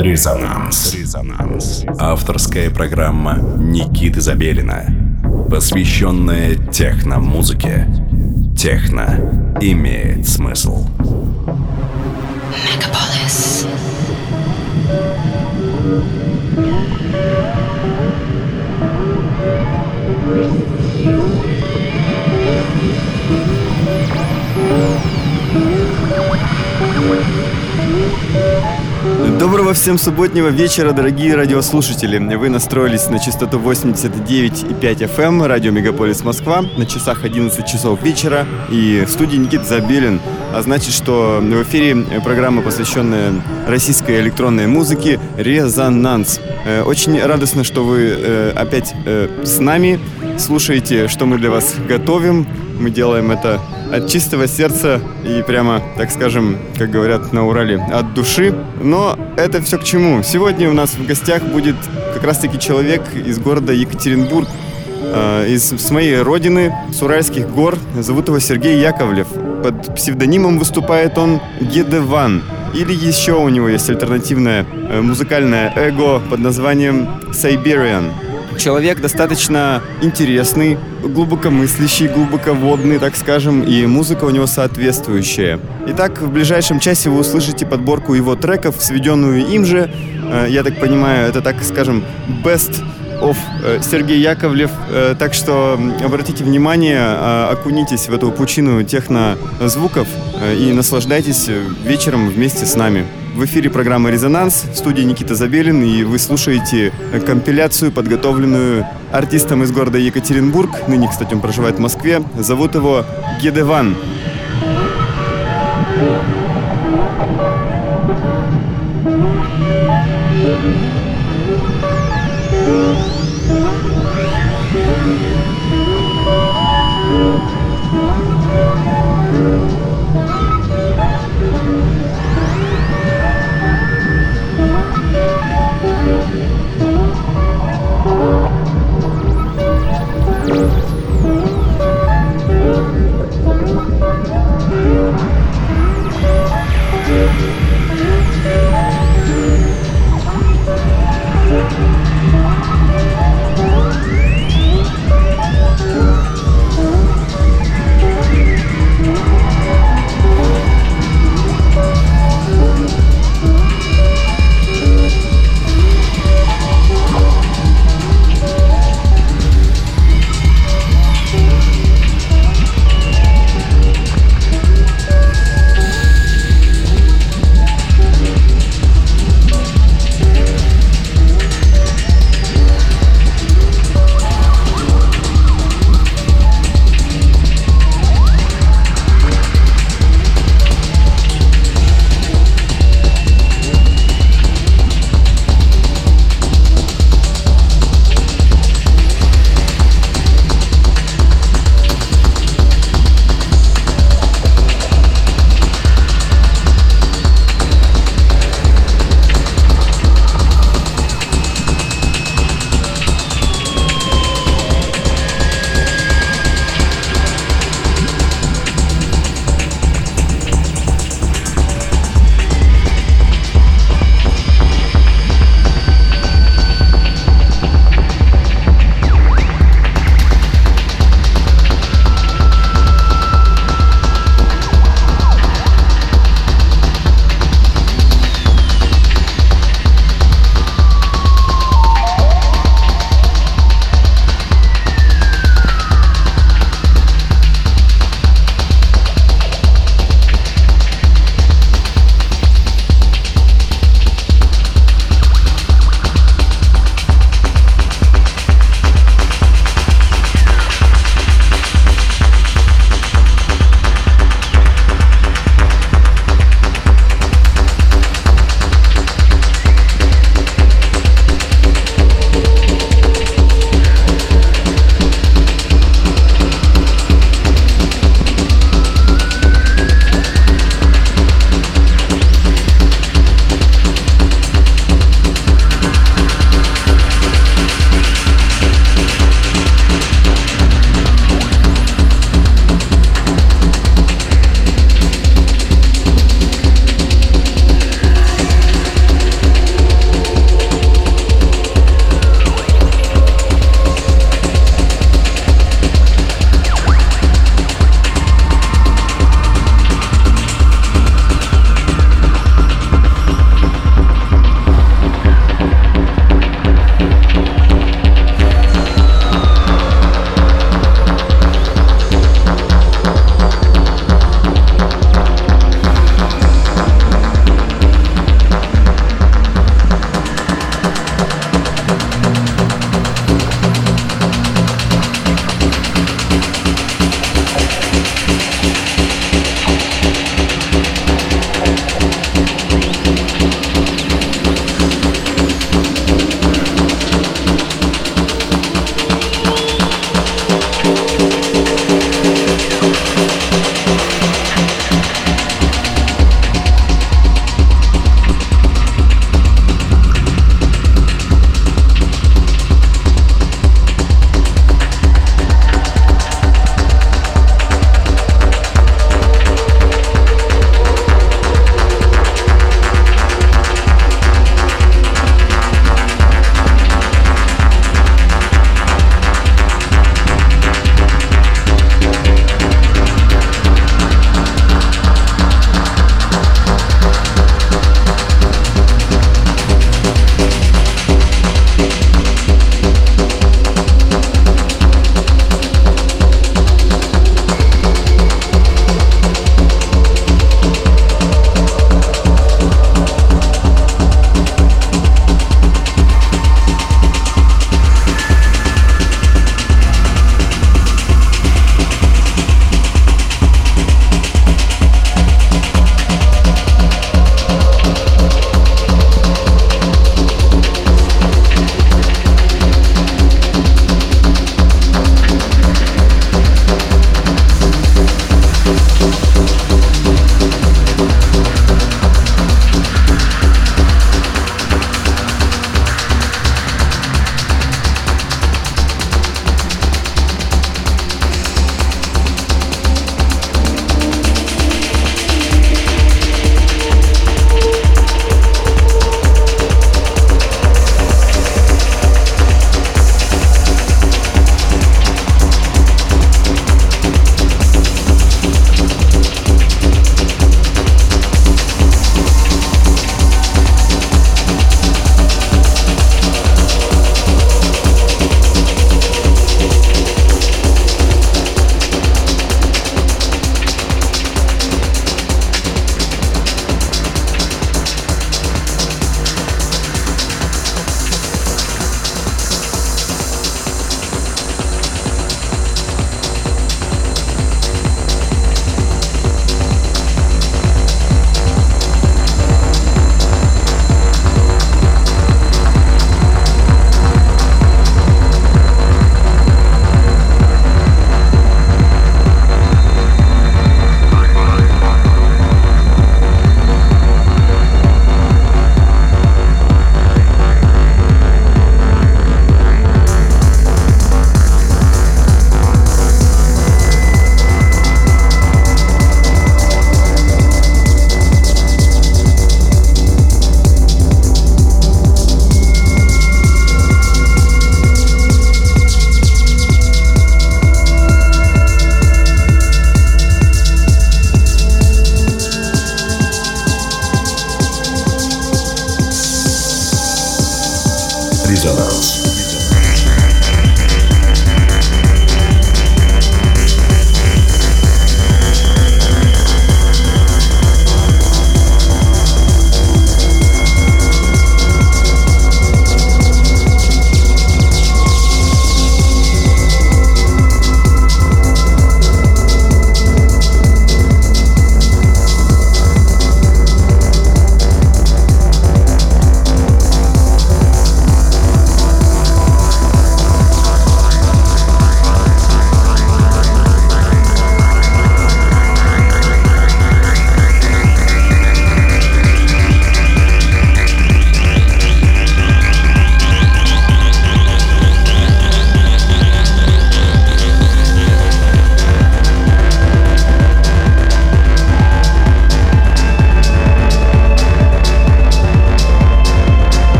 Резонанс. Резонанс. Авторская программа Никиты Забелина, посвященная техно-музыке. Техно имеет смысл. Мегаполис. Доброго всем субботнего вечера, дорогие радиослушатели. Вы настроились на частоту 89,5 FM, эм, радио Мегаполис Москва, на часах 11 часов вечера. И в студии Никит Забелин. А значит, что в эфире программа, посвященная российской электронной музыке «Резонанс». Э, очень радостно, что вы э, опять э, с нами, слушаете, что мы для вас готовим. Мы делаем это от чистого сердца и прямо, так скажем, как говорят на Урале, от души. Но это все к чему? Сегодня у нас в гостях будет как раз-таки человек из города Екатеринбург, э, из, с моей родины, с Уральских гор. Зовут его Сергей Яковлев. Под псевдонимом выступает он Гедеван. Или еще у него есть альтернативное э, музыкальное эго под названием Siberian человек достаточно интересный, глубокомыслящий, глубоководный, так скажем, и музыка у него соответствующая. Итак, в ближайшем часе вы услышите подборку его треков, сведенную им же. Э, я так понимаю, это, так скажем, best of э, Сергей Яковлев. Э, так что обратите внимание, окунитесь в эту пучину технозвуков и наслаждайтесь вечером вместе с нами. В эфире программа «Резонанс», в студии Никита Забелин, и вы слушаете компиляцию, подготовленную артистом из города Екатеринбург. Ныне, кстати, он проживает в Москве. Зовут его Гедеван.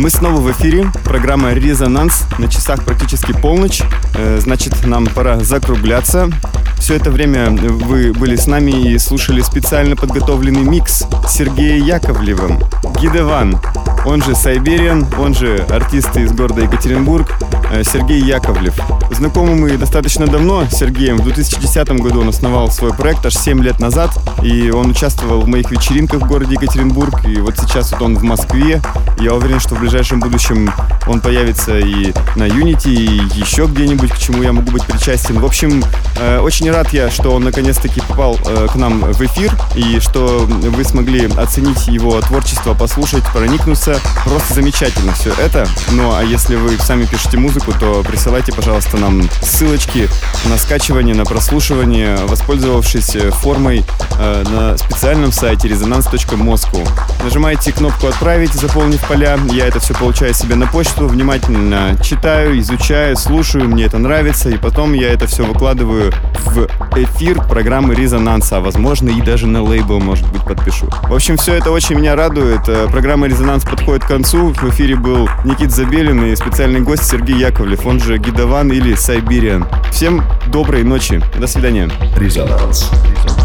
Мы снова в эфире. Программа «Резонанс». На часах практически полночь. Э, значит, нам пора закругляться. Все это время вы были с нами и слушали специально подготовленный микс с Сергеем Яковлевым. Гидеван, он же Сайбериан, он же артист из города Екатеринбург, Сергей Яковлев. Знакомы мы достаточно давно с Сергеем. В 2010 году он основал свой проект аж 7 лет назад, и он участвовал в моих вечеринках в городе Екатеринбург, и вот сейчас вот он в Москве. Я уверен, что в ближайшем будущем он появится и на Unity, и еще где-нибудь, к чему я могу быть причастен. В общем, э, очень рад я, что он наконец-таки попал э, к нам в эфир, и что вы смогли оценить его творчество, послушать, проникнуться. Просто замечательно все это. Ну, а если вы сами пишете музыку, то присылайте, пожалуйста, нам ссылочки на скачивание, на прослушивание, воспользовавшись э, формой э, на специальном сайте resonance.moscow. Нажимаете кнопку «Отправить», заполнив поля. Я это все получаю себе на почту, внимательно читаю, изучаю, слушаю, мне это нравится, и потом я это все выкладываю в эфир программы «Резонанса», а возможно и даже на лейбл, может быть, подпишу. В общем, все это очень меня радует. Э, программа «Резонанс» подходит к концу. В эфире был Никит Забелин и специальный гость Сергей Яковлев, он же Гидован или Сайбириан. Всем доброй ночи. До свидания. Резонанс. Резонанс.